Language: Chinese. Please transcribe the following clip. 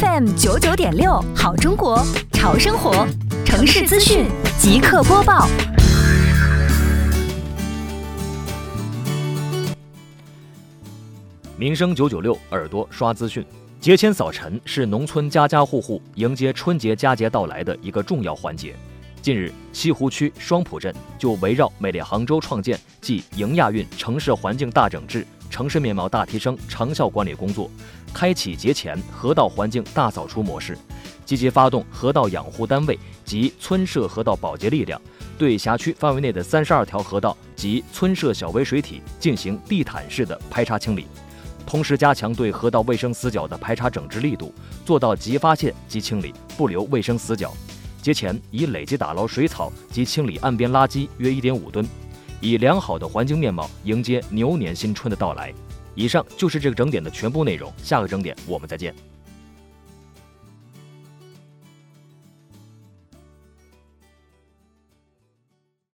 FM 九九点六，好中国，潮生活，城市资讯即刻播报。民生九九六，耳朵刷资讯。节前扫尘是农村家家户户迎接春节佳节到来的一个重要环节。近日，西湖区双浦镇就围绕美丽杭州创建暨迎亚运城市环境大整治、城市面貌大提升长效管理工作，开启节前河道环境大扫除模式，积极发动河道养护单位及村社河道保洁力量，对辖区范围内的三十二条河道及村社小微水体进行地毯式的排查清理。同时，加强对河道卫生死角的排查整治力度，做到即发现即清理，不留卫生死角。节前已累计打捞水草及清理岸边垃圾约一点五吨，以良好的环境面貌迎接牛年新春的到来。以上就是这个整点的全部内容，下个整点我们再见。